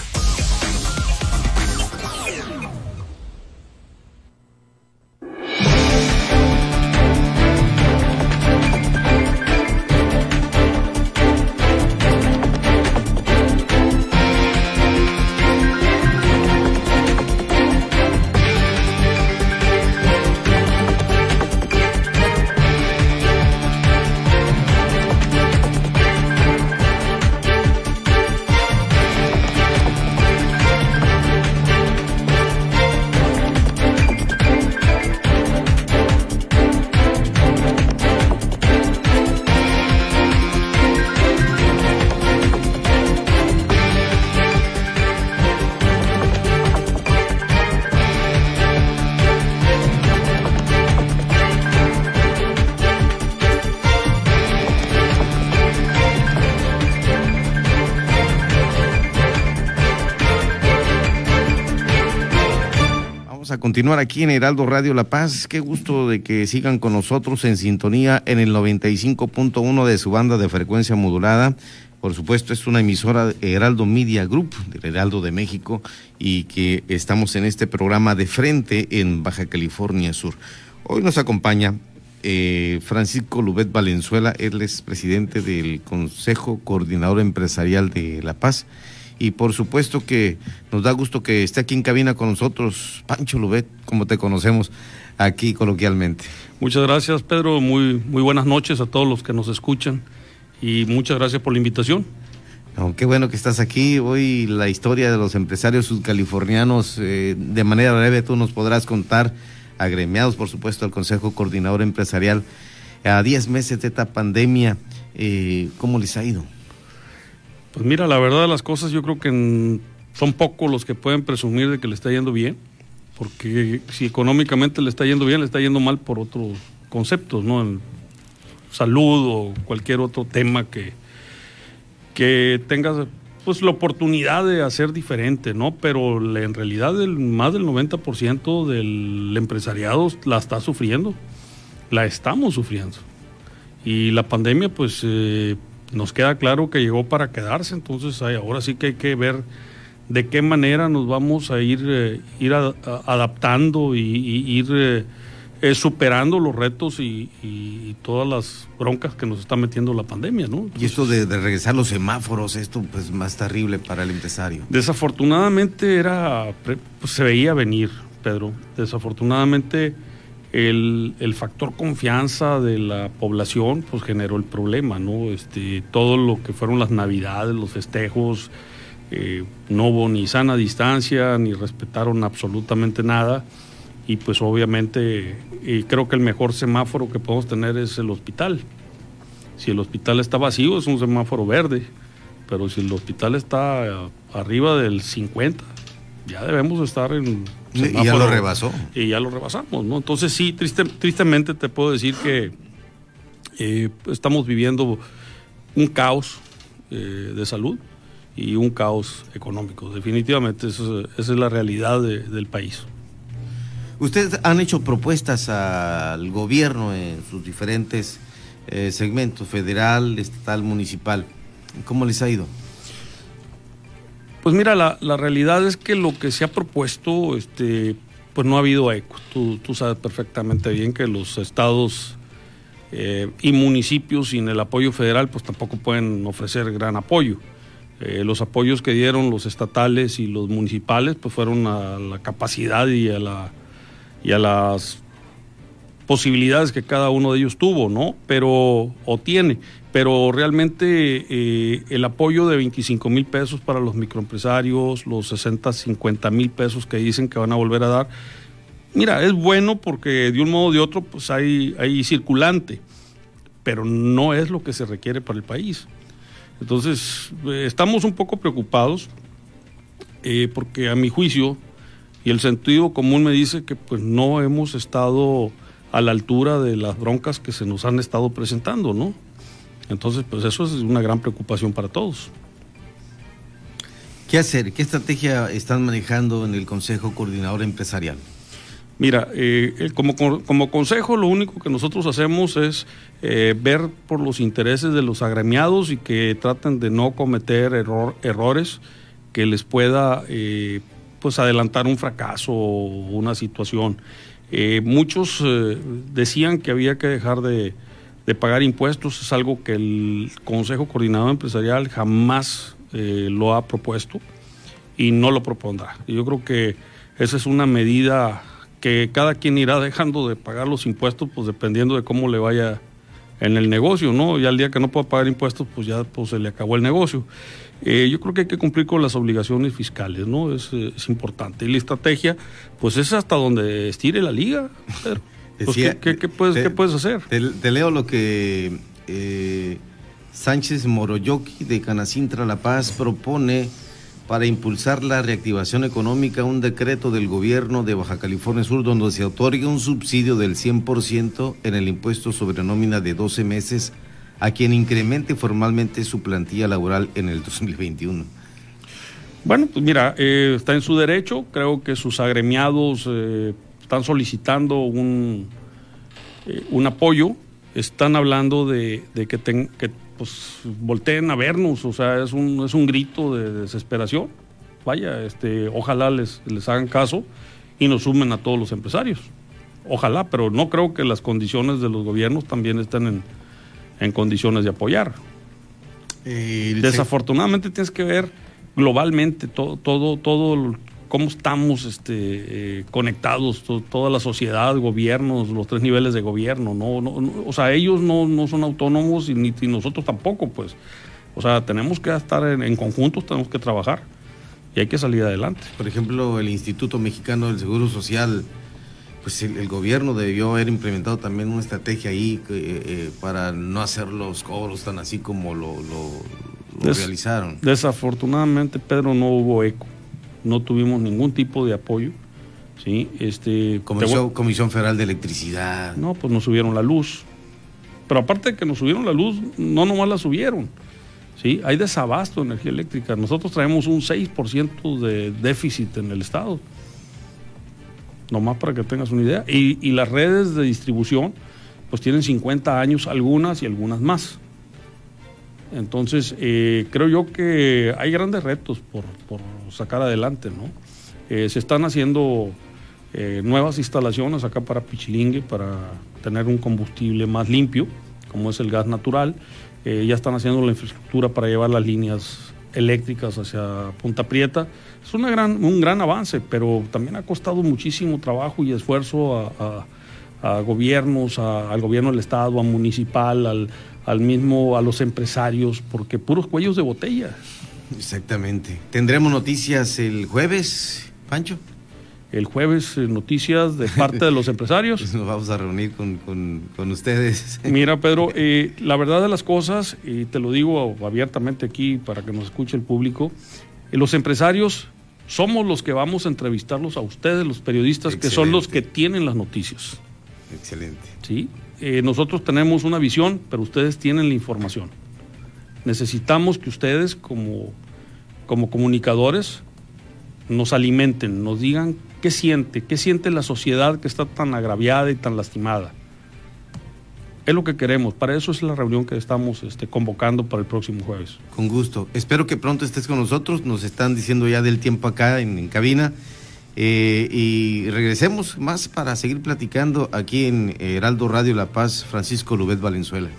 Continuar aquí en Heraldo Radio La Paz. Qué gusto de que sigan con nosotros en sintonía en el 95.1 de su banda de frecuencia modulada. Por supuesto, es una emisora Heraldo Media Group, del Heraldo de México, y que estamos en este programa de frente en Baja California Sur. Hoy nos acompaña eh, Francisco Lubet Valenzuela, él es presidente del Consejo Coordinador Empresarial de La Paz y por supuesto que nos da gusto que esté aquí en cabina con nosotros, Pancho Lubet, como te conocemos aquí coloquialmente. Muchas gracias, Pedro. Muy, muy buenas noches a todos los que nos escuchan y muchas gracias por la invitación. qué bueno que estás aquí. Hoy la historia de los empresarios sudcalifornianos, eh, de manera breve, tú nos podrás contar, agremiados, por supuesto, al Consejo Coordinador Empresarial, a 10 meses de esta pandemia, eh, ¿cómo les ha ido? Pues mira, la verdad de las cosas yo creo que son pocos los que pueden presumir de que le está yendo bien, porque si económicamente le está yendo bien, le está yendo mal por otros conceptos, ¿no? En salud o cualquier otro tema que, que tengas pues la oportunidad de hacer diferente, ¿no? Pero en realidad el, más del 90% del empresariado la está sufriendo, la estamos sufriendo. Y la pandemia pues eh, nos queda claro que llegó para quedarse, entonces ahora sí que hay que ver de qué manera nos vamos a ir, eh, ir adaptando y, ir eh, eh, superando los retos y, todas las broncas que nos está metiendo la pandemia, ¿no? y esto de, regresar los semáforos, esto pues más terrible para el empresario. Desafortunadamente era, pues, se veía venir, Pedro. Desafortunadamente el, el, factor confianza de la población pues generó el problema, ¿no? Este, todo lo que fueron las navidades, los festejos, eh, no hubo ni sana distancia, ni respetaron absolutamente nada. Y pues obviamente y creo que el mejor semáforo que podemos tener es el hospital. Si el hospital está vacío es un semáforo verde, pero si el hospital está arriba del 50, ya debemos estar en y ya lo rebasó. Y ya lo rebasamos, ¿no? Entonces sí, triste, tristemente te puedo decir que eh, estamos viviendo un caos eh, de salud y un caos económico. Definitivamente esa es la realidad del país. Ustedes han hecho propuestas al gobierno en sus diferentes eh, segmentos, federal, estatal, municipal. ¿Cómo les ha ido? Pues mira, la, realidad es que lo que se ha propuesto, este, pues no ha habido eco. Tú, sabes perfectamente bien que los estados eh, y municipios sin el apoyo federal, pues tampoco pueden ofrecer gran apoyo. Eh, los apoyos que dieron los estatales y los municipales, pues fueron a la capacidad y a, la, y a las posibilidades que cada uno de ellos tuvo, ¿no? Pero, o tiene pero realmente eh, el apoyo de 25 mil pesos para los microempresarios, los 60, 50 mil pesos que dicen que van a volver a dar, mira, es bueno porque de un modo o de otro pues hay, hay circulante, pero no es lo que se requiere para el país. Entonces, eh, estamos un poco preocupados eh, porque a mi juicio y el sentido común me dice que pues no hemos estado a la altura de las broncas que se nos han estado presentando, ¿no? Entonces, pues eso es una gran preocupación para todos. ¿Qué hacer? ¿Qué estrategia están manejando en el Consejo Coordinador Empresarial? Mira, eh, como, como consejo lo único que nosotros hacemos es eh, ver por los intereses de los agremiados y que traten de no cometer error, errores que les pueda eh, pues adelantar un fracaso o una situación. muchos decían que había que dejar de, de, pagar impuestos, es algo que el Consejo Coordinador Empresarial jamás lo ha propuesto y no lo propondrá. Yo creo que esa es una medida que cada quien irá dejando de pagar los impuestos, pues dependiendo de cómo le vaya en el negocio, ¿no? Ya el día que no pueda pagar impuestos, pues ya pues, se le acabó el negocio. Eh, yo creo que hay que cumplir con las obligaciones fiscales, ¿no? Es, es importante. Y la estrategia, pues es hasta donde estire la liga. Pues, ¿qué, qué, puedes, ¿qué, puedes, hacer? Te, leo lo que eh, Sánchez Moroyoki de Canacintra La Paz propone para impulsar la reactivación económica un decreto del gobierno de Baja California Sur donde se otorga un subsidio del 100% en el impuesto sobre nómina de 12 meses a quien incremente formalmente su plantilla laboral en el 2021. Bueno, pues mira, eh, está en su derecho, creo que sus agremiados eh, están solicitando un, eh, un apoyo, están hablando de, que, ten, que pues volteen a vernos, o sea, es un, es un grito de desesperación. Vaya, este, ojalá les, les hagan caso y nos sumen a todos los empresarios. Ojalá, pero no creo que las condiciones de los gobiernos también estén en, condiciones de apoyar. Desafortunadamente tienes que ver globalmente todo, todo, todo cómo estamos este, eh, conectados, toda la sociedad, gobiernos, los tres niveles de gobierno. No, no, o sea, ellos no, no son autónomos y, ni, nosotros tampoco, pues. O sea, tenemos que estar en, en conjuntos, tenemos que trabajar y hay que salir adelante. Por ejemplo, el Instituto Mexicano del Seguro Social, pues el, gobierno debió haber implementado también una estrategia ahí eh, eh, para no hacer los cobros tan así como lo, lo realizaron. Desafortunadamente, Pedro, no hubo eco no tuvimos ningún tipo de apoyo. ¿sí? Este, Comisión, Federal de Electricidad. No, pues nos subieron la luz. Pero aparte de que nos subieron la luz, no nomás la subieron. ¿sí? Hay desabasto de energía eléctrica. Nosotros traemos un 6% de déficit en el Estado. Nomás para que tengas una idea. Y, y las redes de distribución, pues tienen 50 años algunas y algunas más. Entonces, eh, creo yo que hay grandes retos por, sacar adelante, ¿no? Eh, se están haciendo eh, nuevas instalaciones acá para Pichilingue, para tener un combustible más limpio, como es el gas natural. ya están haciendo la infraestructura para llevar las líneas eléctricas hacia Punta Prieta. Es una gran, un gran avance, pero también ha costado muchísimo trabajo y esfuerzo a, gobiernos, al gobierno del Estado, a municipal, al, al mismo, a los empresarios, porque puros cuellos de botella. Exactamente. ¿Tendremos noticias el jueves, Pancho? El jueves eh, noticias de parte de los empresarios. Nos vamos a reunir con, ustedes. Mira, Pedro, eh, la verdad de las cosas, y te lo digo abiertamente aquí para que nos escuche el público, eh, los empresarios somos los que vamos a entrevistarlos a ustedes, los periodistas, que son los que tienen las noticias. Excelente. Sí, eh, nosotros tenemos una visión, pero ustedes tienen la información. Necesitamos que ustedes como, como comunicadores nos alimenten, nos digan qué siente, qué siente la sociedad que está tan agraviada y tan lastimada. Es lo que queremos, para eso es la reunión que estamos este, convocando para el próximo jueves. Con gusto. Espero que pronto estés con nosotros, nos están diciendo ya del tiempo acá en cabina. Eh, y regresemos más para seguir platicando aquí en Heraldo Radio La Paz, Francisco Lubet Valenzuela.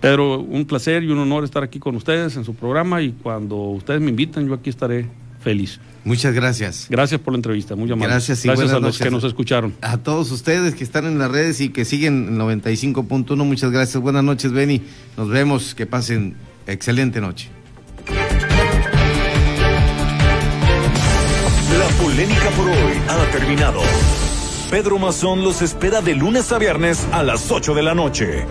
Pedro, un placer y un honor estar aquí con ustedes en su programa y cuando ustedes me invitan yo aquí estaré feliz. Muchas gracias. Gracias por la entrevista, muy amable. Gracias, y gracias a los que nos escucharon. A todos ustedes que están en las redes y que siguen 95.1, muchas gracias. Buenas noches, Benny. Nos vemos, que pasen excelente noche. polémica por hoy ha terminado. Pedro Mazón los espera de lunes a viernes a las 8 de la noche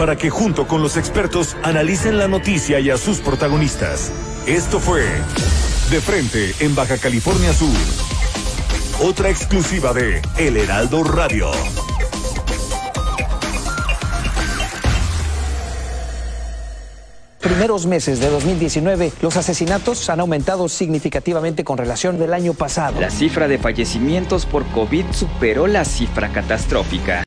para que junto con los expertos analicen la noticia y a sus protagonistas. Esto fue De Frente en Baja California Sur. Otra exclusiva de El Heraldo Radio. primeros meses de 2019, los asesinatos han aumentado significativamente con relación del año pasado. La cifra de fallecimientos por COVID superó la cifra catastrófica.